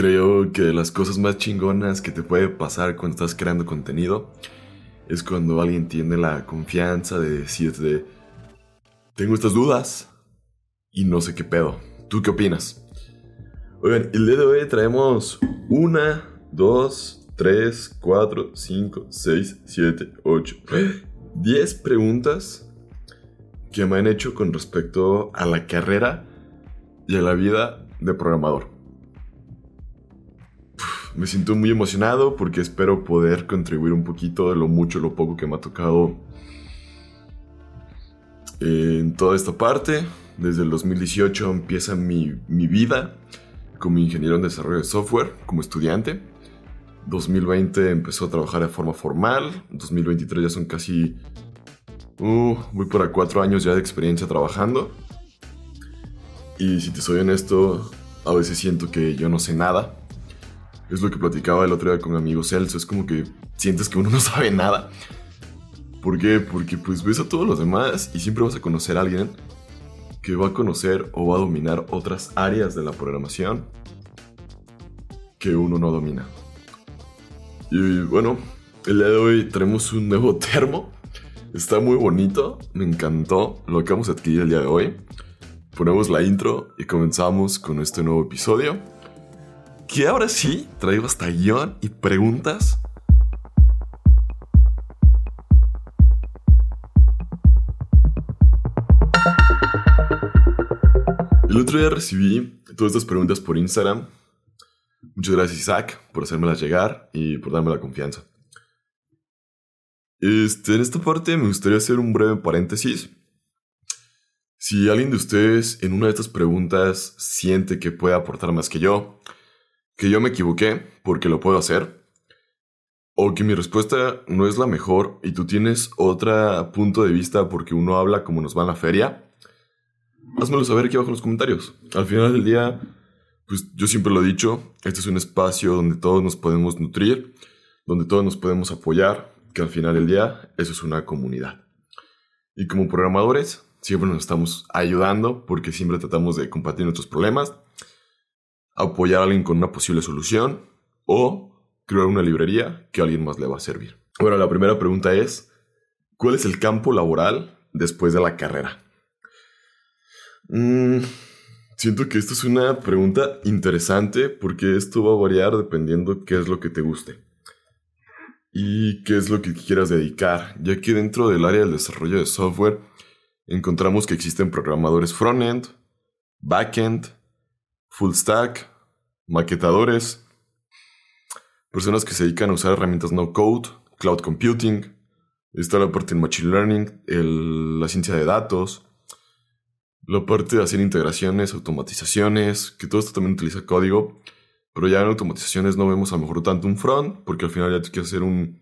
Creo que las cosas más chingonas que te puede pasar cuando estás creando contenido es cuando alguien tiene la confianza de decirte, tengo estas dudas y no sé qué pedo. ¿Tú qué opinas? Oigan, el día de hoy traemos una, dos, tres, cuatro, cinco, seis, siete, ocho, diez preguntas que me han hecho con respecto a la carrera y a la vida de programador me siento muy emocionado porque espero poder contribuir un poquito de lo mucho lo poco que me ha tocado en toda esta parte. Desde el 2018 empieza mi, mi vida como ingeniero en desarrollo de software, como estudiante. 2020 empezó a trabajar de forma formal. 2023 ya son casi... Uh, voy para cuatro años ya de experiencia trabajando. Y si te soy honesto, a veces siento que yo no sé nada es lo que platicaba el otro día con mi amigo Celso. Es como que sientes que uno no sabe nada. ¿Por qué? Porque pues ves a todos los demás y siempre vas a conocer a alguien que va a conocer o va a dominar otras áreas de la programación que uno no domina. Y bueno, el día de hoy tenemos un nuevo termo. Está muy bonito, me encantó lo que vamos a adquirir el día de hoy. Ponemos la intro y comenzamos con este nuevo episodio que ahora sí traigo hasta guion y preguntas. El otro día recibí todas estas preguntas por Instagram. Muchas gracias Isaac por hacérmelas llegar y por darme la confianza. Este, en esta parte me gustaría hacer un breve paréntesis. Si alguien de ustedes en una de estas preguntas siente que puede aportar más que yo, que yo me equivoqué porque lo puedo hacer, o que mi respuesta no es la mejor y tú tienes otro punto de vista porque uno habla como nos va en la feria, házmelo saber aquí abajo en los comentarios. Al final del día, pues yo siempre lo he dicho, este es un espacio donde todos nos podemos nutrir, donde todos nos podemos apoyar, que al final del día eso es una comunidad. Y como programadores, siempre nos estamos ayudando porque siempre tratamos de compartir nuestros problemas apoyar a alguien con una posible solución o crear una librería que a alguien más le va a servir. Bueno, la primera pregunta es, ¿cuál es el campo laboral después de la carrera? Mm, siento que esta es una pregunta interesante porque esto va a variar dependiendo qué es lo que te guste y qué es lo que quieras dedicar, ya que dentro del área del desarrollo de software encontramos que existen programadores front-end, back-end, full stack, maquetadores, personas que se dedican a usar herramientas no code, cloud computing, está la parte de machine learning, la ciencia de datos, la parte de hacer integraciones, automatizaciones, que todo esto también utiliza código, pero ya en automatizaciones no vemos a lo mejor tanto un front, porque al final ya tienes que hacer un,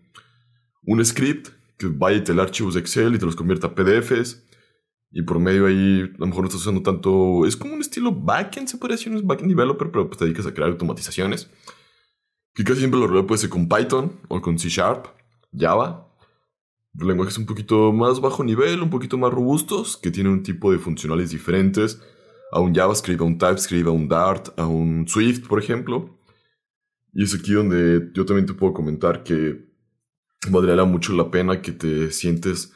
un script que vaya y te archivos de Excel y te los convierta a PDFs. Y por medio ahí, a lo mejor no estás usando tanto. Es como un estilo backend, se podría decir, un backend developer, pero pues te dedicas a crear automatizaciones. Que casi siempre lo puede ser con Python o con C Sharp, Java. Lenguajes un poquito más bajo nivel, un poquito más robustos, que tienen un tipo de funcionales diferentes a un JavaScript, a un TypeScript, a un Dart, a un Swift, por ejemplo. Y es aquí donde yo también te puedo comentar que valdría mucho la pena que te sientes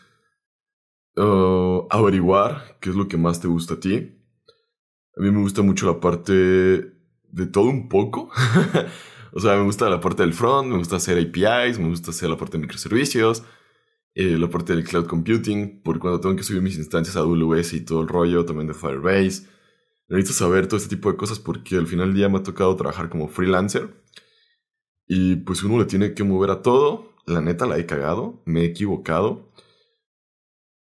Uh, averiguar qué es lo que más te gusta a ti. A mí me gusta mucho la parte de todo un poco. o sea, me gusta la parte del front, me gusta hacer APIs, me gusta hacer la parte de microservicios, eh, la parte del cloud computing, por cuando tengo que subir mis instancias a AWS y todo el rollo, también de Firebase. Necesito saber todo este tipo de cosas porque al final del día me ha tocado trabajar como freelancer. Y pues uno le tiene que mover a todo. La neta la he cagado, me he equivocado.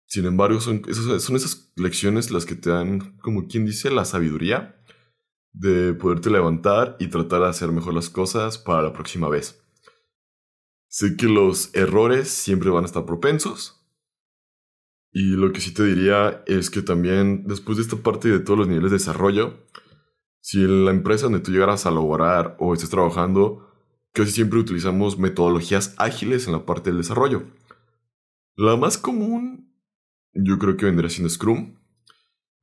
Sin embargo, son esas, son esas lecciones las que te dan, como quien dice, la sabiduría de poderte levantar y tratar de hacer mejor las cosas para la próxima vez. Sé que los errores siempre van a estar propensos. Y lo que sí te diría es que también después de esta parte de todos los niveles de desarrollo, si en la empresa donde tú llegaras a laborar o estés trabajando, casi siempre utilizamos metodologías ágiles en la parte del desarrollo. La más común yo creo que vendría siendo Scrum,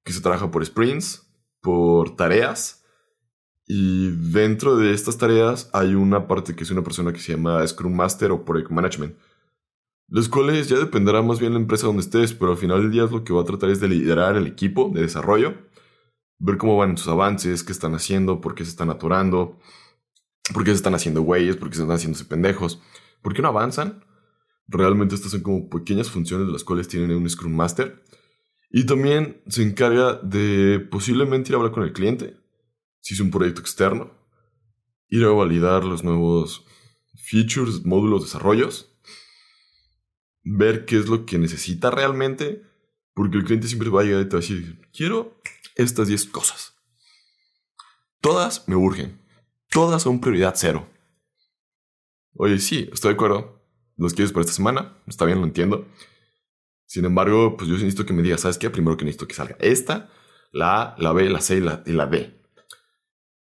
que se trabaja por sprints, por tareas, Y dentro de estas tareas hay una parte que es una persona que se llama Scrum Master o Project Management. Los cuales ya dependerá más bien la empresa donde estés, pero al final del día lo que va a tratar es de liderar el equipo de desarrollo, ver cómo van sus avances, qué están haciendo, por qué se están atorando, por qué se están haciendo güeyes, por qué se están haciéndose pendejos, por qué no avanzan. Realmente estas son como pequeñas funciones de las cuales tienen un Scrum Master. Y también se encarga de posiblemente ir a hablar con el cliente, si es un proyecto externo, ir a validar los nuevos features, módulos, desarrollos, ver qué es lo que necesita realmente, porque el cliente siempre va a llegar y te va a decir, quiero estas 10 cosas. Todas me urgen, todas son prioridad cero. Oye, sí, estoy de acuerdo. ¿Los quieres para esta semana? Está bien, lo entiendo. Sin embargo, pues yo necesito que me digas, ¿sabes qué? Primero que necesito que salga esta, la A, la B, la C y la, y la D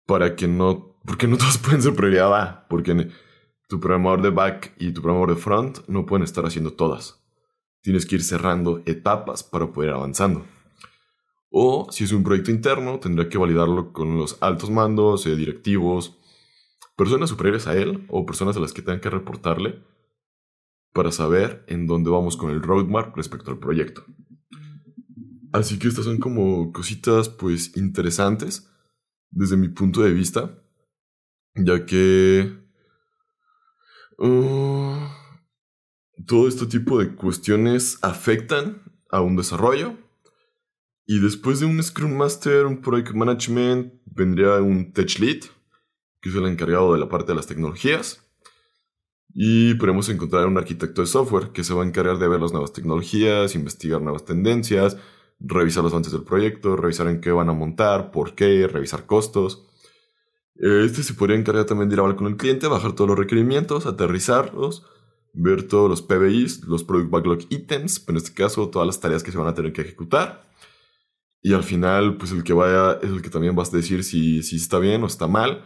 para que no, porque no todos pueden ser prioridad A, porque tu programador de back y tu programador de front no pueden estar haciendo todas. Tienes que ir cerrando etapas para poder ir avanzando. O si es un proyecto interno, tendrá que validarlo con los altos mandos, eh, directivos, personas superiores a él o personas a las que tengan que reportarle para saber en dónde vamos con el roadmap respecto al proyecto. Así que estas son como cositas pues interesantes desde mi punto de vista, ya que uh, todo este tipo de cuestiones afectan a un desarrollo. Y después de un Scrum Master, un Project Management, vendría un Tech Lead, que es el encargado de la parte de las tecnologías. Y podemos encontrar un arquitecto de software que se va a encargar de ver las nuevas tecnologías, investigar nuevas tendencias, revisar los avances del proyecto, revisar en qué van a montar, por qué, revisar costos. Este se podría encargar también de ir a hablar con el cliente, bajar todos los requerimientos, aterrizarlos, ver todos los PBIs, los Product Backlog Items, en este caso todas las tareas que se van a tener que ejecutar. Y al final, pues el que vaya es el que también va a decir si, si está bien o está mal,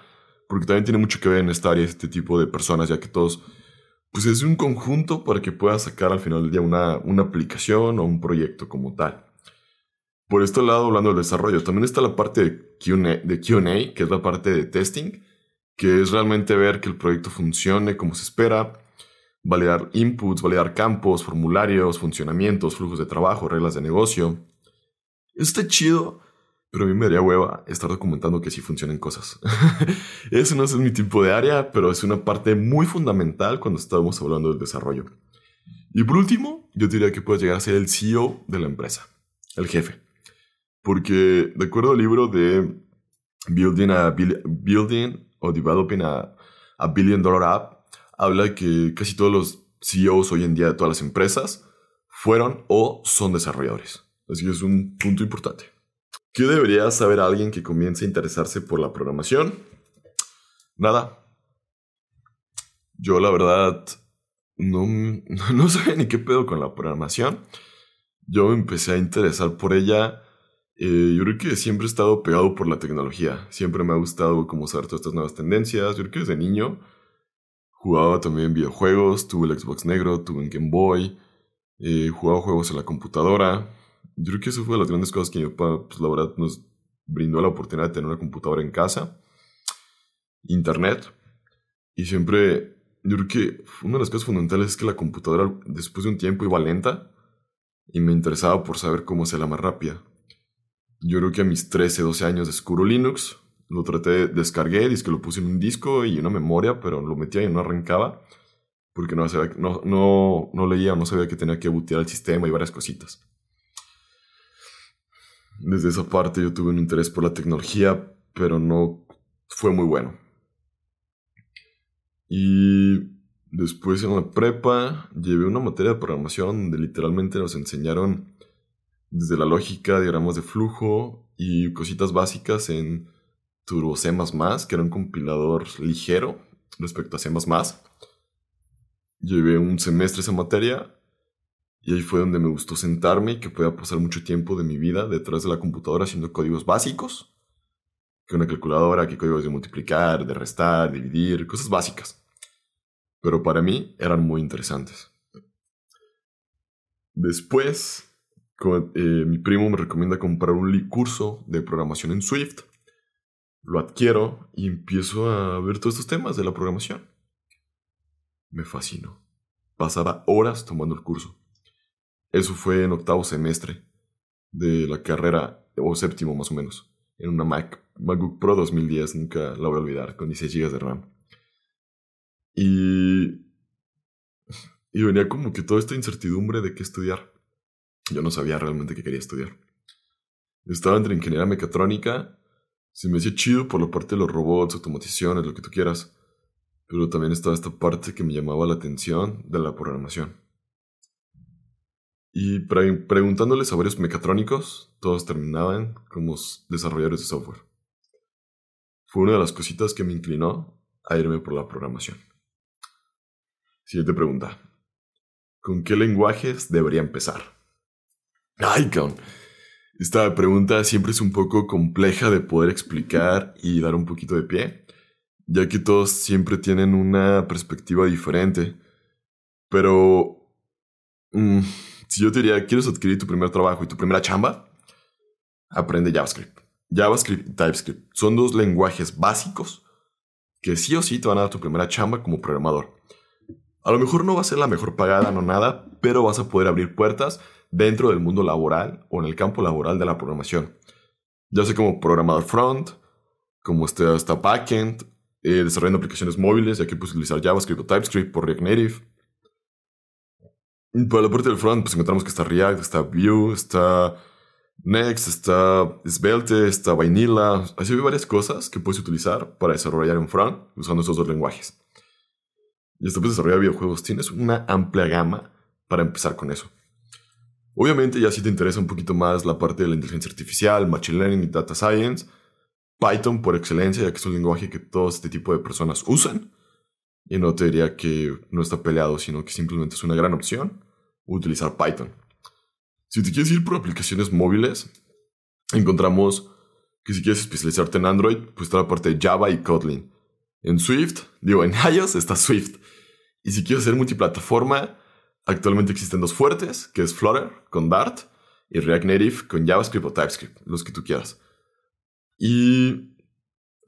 porque también tiene mucho que ver en esta área este tipo de personas, ya que todos, pues es un conjunto para que puedas sacar al final del día una, una aplicación o un proyecto como tal. Por este lado, hablando del desarrollo, también está la parte de QA, que es la parte de testing, que es realmente ver que el proyecto funcione como se espera, validar inputs, validar campos, formularios, funcionamientos, flujos de trabajo, reglas de negocio. Está chido, pero a mí me daría hueva estar documentando que sí funcionen cosas. Ese no es mi tipo de área, pero es una parte muy fundamental cuando estamos hablando del desarrollo. Y por último, yo diría que puedes llegar a ser el CEO de la empresa, el jefe. Porque de acuerdo al libro de Building, a Building o Developing a, a Billion Dollar App, habla que casi todos los CEOs hoy en día de todas las empresas fueron o son desarrolladores. Así que es un punto importante. ¿Qué debería saber alguien que comience a interesarse por la programación? Nada. Yo la verdad no, no sabía ni qué pedo con la programación. Yo me empecé a interesar por ella eh, yo creo que siempre he estado pegado por la tecnología. Siempre me ha gustado como saber todas estas nuevas tendencias. Yo creo que desde niño jugaba también videojuegos. Tuve el Xbox negro, tuve un Game Boy. Eh, jugaba juegos en la computadora. Yo creo que eso fue de las grandes cosas que mi papá, pues la verdad, nos brindó la oportunidad de tener una computadora en casa. Internet. Y siempre, yo creo que una de las cosas fundamentales es que la computadora después de un tiempo iba lenta. Y me interesaba por saber cómo la más rápida yo creo que a mis 13, 12 años descubro Linux. Lo traté, descargué, que lo puse en un disco y una memoria, pero lo metía y no arrancaba. Porque no, no, no, no leía, no sabía que tenía que bootear el sistema y varias cositas. Desde esa parte yo tuve un interés por la tecnología, pero no fue muy bueno. Y después en la prepa llevé una materia de programación donde literalmente nos enseñaron desde la lógica, diagramas de flujo y cositas básicas en Turbo C++, que era un compilador ligero respecto a C++. Llevé un semestre esa materia y ahí fue donde me gustó sentarme y que podía pasar mucho tiempo de mi vida detrás de la computadora haciendo códigos básicos, que una calculadora, que códigos de multiplicar, de restar, dividir, cosas básicas. Pero para mí eran muy interesantes. Después eh, mi primo me recomienda comprar un curso de programación en Swift. Lo adquiero y empiezo a ver todos estos temas de la programación. Me fascinó. Pasaba horas tomando el curso. Eso fue en octavo semestre de la carrera, o séptimo más o menos, en una Mac, MacBook Pro 2010, nunca la voy a olvidar, con 16 GB de RAM. Y, y venía como que toda esta incertidumbre de qué estudiar. Yo no sabía realmente qué quería estudiar. Estaba entre ingeniería mecatrónica, se me hacía chido por la parte de los robots, automatizaciones, lo que tú quieras. Pero también estaba esta parte que me llamaba la atención de la programación. Y preguntándoles a varios mecatrónicos, todos terminaban como desarrolladores de software. Fue una de las cositas que me inclinó a irme por la programación. Siguiente pregunta. ¿Con qué lenguajes debería empezar? Ay, cabrón. Esta pregunta siempre es un poco compleja de poder explicar y dar un poquito de pie, ya que todos siempre tienen una perspectiva diferente. Pero... Mm, si yo te diría, ¿quieres adquirir tu primer trabajo y tu primera chamba? Aprende JavaScript. JavaScript y TypeScript son dos lenguajes básicos que sí o sí te van a dar tu primera chamba como programador. A lo mejor no va a ser la mejor pagada, no nada, pero vas a poder abrir puertas dentro del mundo laboral o en el campo laboral de la programación. Ya sea como programador front, como este, hasta backend, eh, desarrollando aplicaciones móviles, ya que puedes utilizar JavaScript o TypeScript por React Native. Para la parte del front, pues encontramos que está React, está Vue, está Next, está Svelte, está Vanilla. Así hay varias cosas que puedes utilizar para desarrollar un front usando esos dos lenguajes y esto puedes desarrollar videojuegos, tienes una amplia gama para empezar con eso. Obviamente ya si te interesa un poquito más la parte de la inteligencia artificial, machine learning y data science, Python por excelencia, ya que es un lenguaje que todo este tipo de personas usan. Y no te diría que no está peleado, sino que simplemente es una gran opción utilizar Python. Si te quieres ir por aplicaciones móviles, encontramos que si quieres especializarte en Android, pues está la parte de Java y Kotlin. En Swift, digo, en iOS está Swift. Y si quieres hacer multiplataforma, actualmente existen dos fuertes, que es Flutter con Dart y React Native con JavaScript o TypeScript, los que tú quieras. Y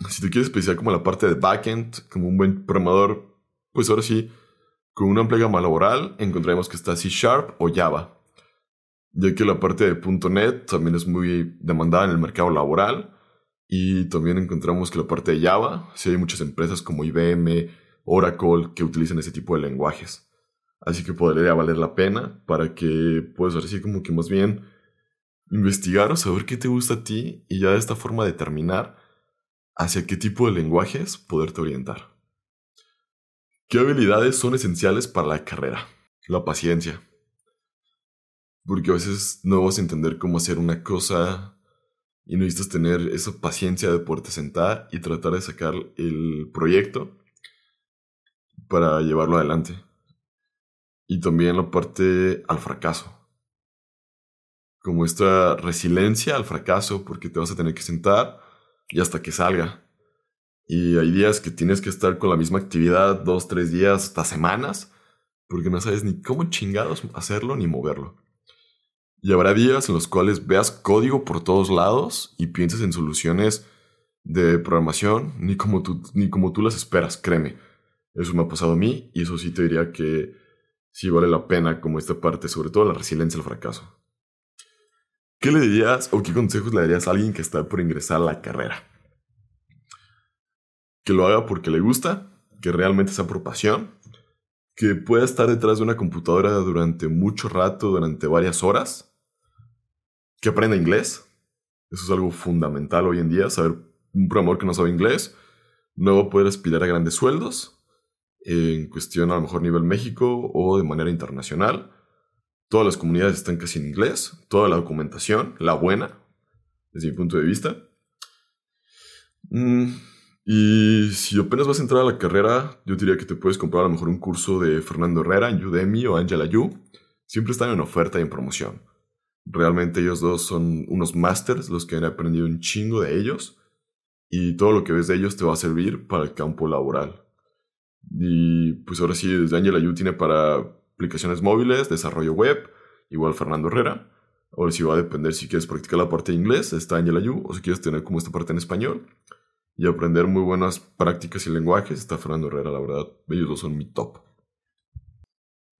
si te quieres especializar como la parte de backend, como un buen programador, pues ahora sí, con una amplia gama laboral encontraremos que está C Sharp o Java. Ya que la parte de .NET también es muy demandada en el mercado laboral y también encontramos que la parte de Java, sí hay muchas empresas como IBM, Oracle, que utilizan ese tipo de lenguajes. Así que podría valer la pena para que puedas así como que más bien investigar o saber qué te gusta a ti y ya de esta forma determinar hacia qué tipo de lenguajes poderte orientar. ¿Qué habilidades son esenciales para la carrera? La paciencia. Porque a veces no vas a entender cómo hacer una cosa y necesitas tener esa paciencia de poderte sentar y tratar de sacar el proyecto para llevarlo adelante. Y también la parte al fracaso. Como esta resiliencia al fracaso, porque te vas a tener que sentar y hasta que salga. Y hay días que tienes que estar con la misma actividad dos, tres días, hasta semanas, porque no sabes ni cómo chingados hacerlo ni moverlo. Y habrá días en los cuales veas código por todos lados y pienses en soluciones de programación ni como tú, ni como tú las esperas, créeme. Eso me ha pasado a mí y eso sí te diría que sí vale la pena como esta parte, sobre todo la resiliencia al fracaso. ¿Qué le dirías o qué consejos le darías a alguien que está por ingresar a la carrera? Que lo haga porque le gusta, que realmente sea por pasión, que pueda estar detrás de una computadora durante mucho rato, durante varias horas, que aprenda inglés. Eso es algo fundamental hoy en día, saber un programador que no sabe inglés no va a poder aspirar a grandes sueldos en cuestión a lo mejor nivel México o de manera internacional. Todas las comunidades están casi en inglés, toda la documentación, la buena, desde mi punto de vista. Mm, y si apenas vas a entrar a la carrera, yo diría que te puedes comprar a lo mejor un curso de Fernando Herrera en Udemy o Angela Yu. Siempre están en oferta y en promoción. Realmente ellos dos son unos masters, los que han aprendido un chingo de ellos. Y todo lo que ves de ellos te va a servir para el campo laboral. Y pues ahora sí, desde Angela Yu tiene para aplicaciones móviles, desarrollo web, igual Fernando Herrera. Ahora sí va a depender si quieres practicar la parte de inglés, está Angela Yu, o si quieres tener como esta parte en español. y aprender muy buenas prácticas y lenguajes, está Fernando Herrera, la verdad. Ellos dos son mi top.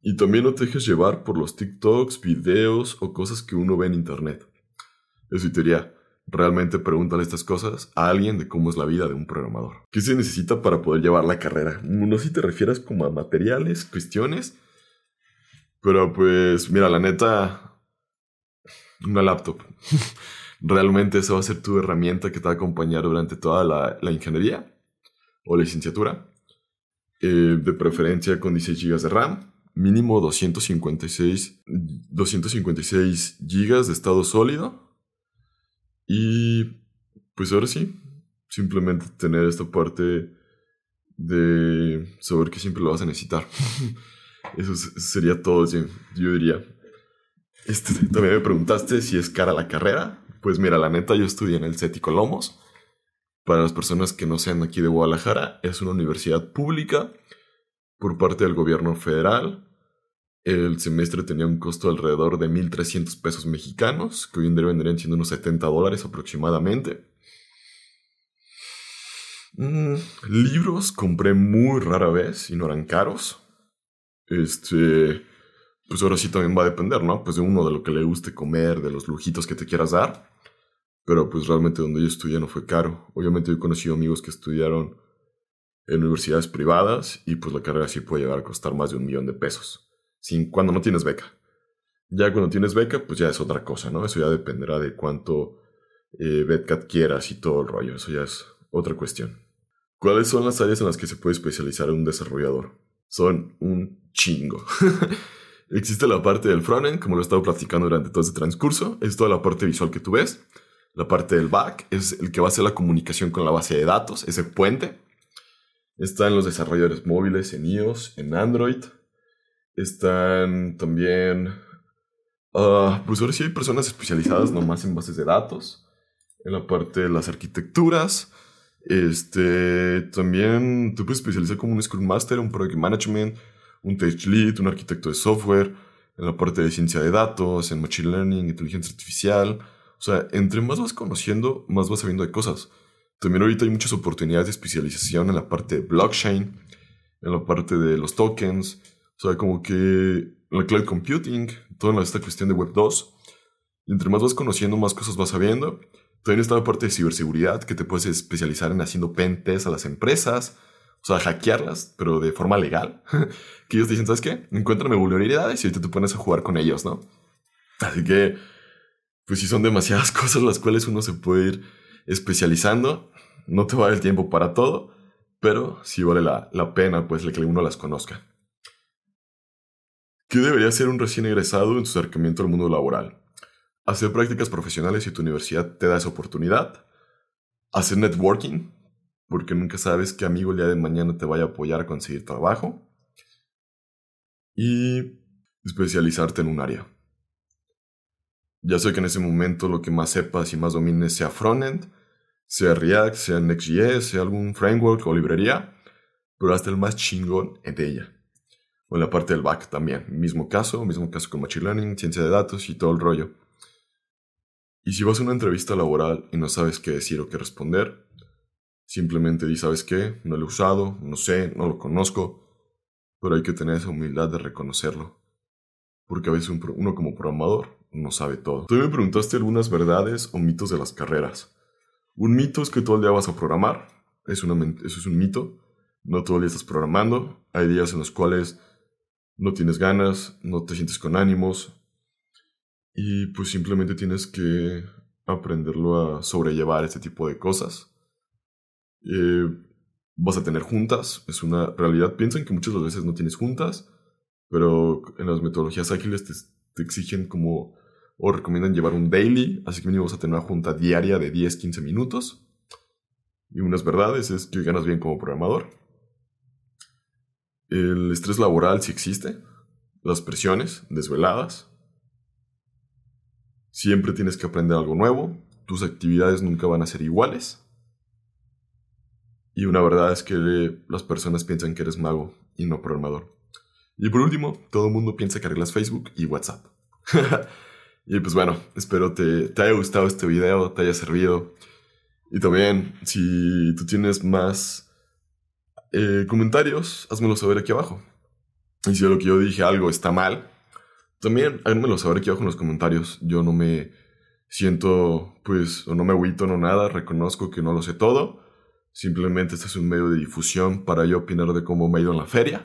Y también no te dejes llevar por los TikToks, videos o cosas que uno ve en internet. Eso te diría, realmente pregúntale estas cosas a alguien de cómo es la vida de un programador. ¿Qué se necesita para poder llevar la carrera? No sé si te refieres como a materiales, cuestiones, pero pues mira, la neta, una laptop. realmente esa va a ser tu herramienta que te va a acompañar durante toda la, ingeniería o la licenciatura. Eh, de preferencia con 16 GB de RAM, mínimo 256, 256 GB de estado sólido. Y pues ahora sí, simplemente tener esta parte de saber que siempre lo vas a necesitar. Eso sería todo, yo diría. Este, también me preguntaste si es cara la carrera. Pues mira, la neta, yo estudié en el CETI Colomos. Para las personas que no sean aquí de Guadalajara, es una universidad pública por parte del gobierno federal. El semestre tenía un costo alrededor de 1.300 pesos mexicanos, que hoy en día vendrían siendo unos 70 dólares aproximadamente. Mm, libros compré muy rara vez y no eran caros. Este, pues ahora sí también va a depender, ¿no? Pues de uno, de lo que le guste comer, de los lujitos que te quieras dar. Pero pues realmente donde yo estudié no fue caro. Obviamente yo he conocido amigos que estudiaron en universidades privadas y pues la carrera sí puede llegar a costar más de un millón de pesos. Sin, cuando no tienes beca. Ya cuando tienes beca, pues ya es otra cosa, ¿no? Eso ya dependerá de cuánto eh, BetCat quieras y todo el rollo. Eso ya es otra cuestión. ¿Cuáles son las áreas en las que se puede especializar un desarrollador? Son un chingo. Existe la parte del frontend, como lo he estado platicando durante todo este transcurso. Es toda la parte visual que tú ves. La parte del back es el que va a hacer la comunicación con la base de datos, ese puente. Están los desarrolladores móviles en iOS, en Android. Están también... Uh, pues ahora sí hay personas especializadas nomás en bases de datos. En la parte de las arquitecturas. Este, también te puedes especializar como un Scrum Master, un Project Management, un Tech Lead, un arquitecto de software, en la parte de ciencia de datos, en Machine Learning, inteligencia artificial. O sea, entre más vas conociendo, más vas sabiendo de cosas. También ahorita hay muchas oportunidades de especialización en la parte de blockchain, en la parte de los tokens, o sea, como que la cloud computing, toda esta cuestión de Web 2. Y entre más vas conociendo, más cosas vas sabiendo. También está la parte de ciberseguridad, que te puedes especializar en haciendo pen a las empresas, o sea, hackearlas, pero de forma legal. que ellos dicen, ¿sabes qué? Encuéntrame vulnerabilidades y ahorita te pones a jugar con ellos, ¿no? Así que, pues sí son demasiadas cosas las cuales uno se puede ir especializando. No te va el tiempo para todo, pero sí vale la, la pena, pues, que uno las conozca. ¿Qué debería hacer un recién egresado en su acercamiento al mundo laboral? Hacer prácticas profesionales si tu universidad te da esa oportunidad. Hacer networking, porque nunca sabes qué amigo el día de mañana te vaya a apoyar a conseguir trabajo. Y especializarte en un área. Ya sé que en ese momento lo que más sepas y más domines sea frontend, sea React, sea Next.js, sea algún framework o librería, pero hasta el más chingón de ella. O en la parte del back también. Mismo caso, mismo caso con Machine Learning, ciencia de datos y todo el rollo. Y si vas a una entrevista laboral y no sabes qué decir o qué responder, simplemente di, ¿sabes qué? No lo he usado, no sé, no lo conozco, pero hay que tener esa humildad de reconocerlo. Porque a veces uno como programador no sabe todo. Tú me preguntaste algunas verdades o mitos de las carreras. Un mito es que todo el día vas a programar. Es una, eso es un mito. No todo el día estás programando. Hay días en los cuales no tienes ganas, no te sientes con ánimos, y pues simplemente tienes que aprenderlo a sobrellevar este tipo de cosas. Eh, vas a tener juntas, es una realidad. Piensan que muchas veces no tienes juntas, pero en las metodologías ágiles te, exigen como o recomiendan llevar un daily, así que mínimo vas a tener una junta diaria de 10-15 minutos. Y unas verdades es que ganas bien como programador. El estrés laboral sí existe, las presiones desveladas, Siempre tienes que aprender algo nuevo, tus actividades nunca van a ser iguales. Y una verdad es que las personas piensan que eres mago y no programador. Y por último, todo el mundo piensa que arreglas Facebook y WhatsApp. y pues bueno, espero te, te haya gustado este video, te haya servido. Y también, si tú tienes más eh, comentarios, házmelo saber aquí abajo. Y si lo que yo dije algo está mal, también háganmelo saber aquí abajo en los comentarios. Yo no me siento, pues, o no me agüito, no nada. Reconozco que no lo sé todo. Simplemente este es un medio de difusión para yo opinar de cómo me ha ido en la feria.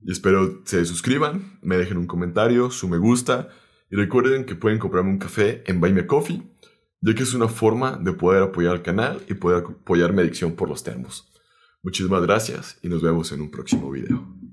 Y espero se suscriban, me dejen un comentario, su me gusta. Y recuerden que pueden comprarme un café en Buy Me Coffee, ya que es una forma de poder apoyar al canal y poder apoyar mi adicción por los termos. Muchísimas gracias y nos vemos en un próximo video.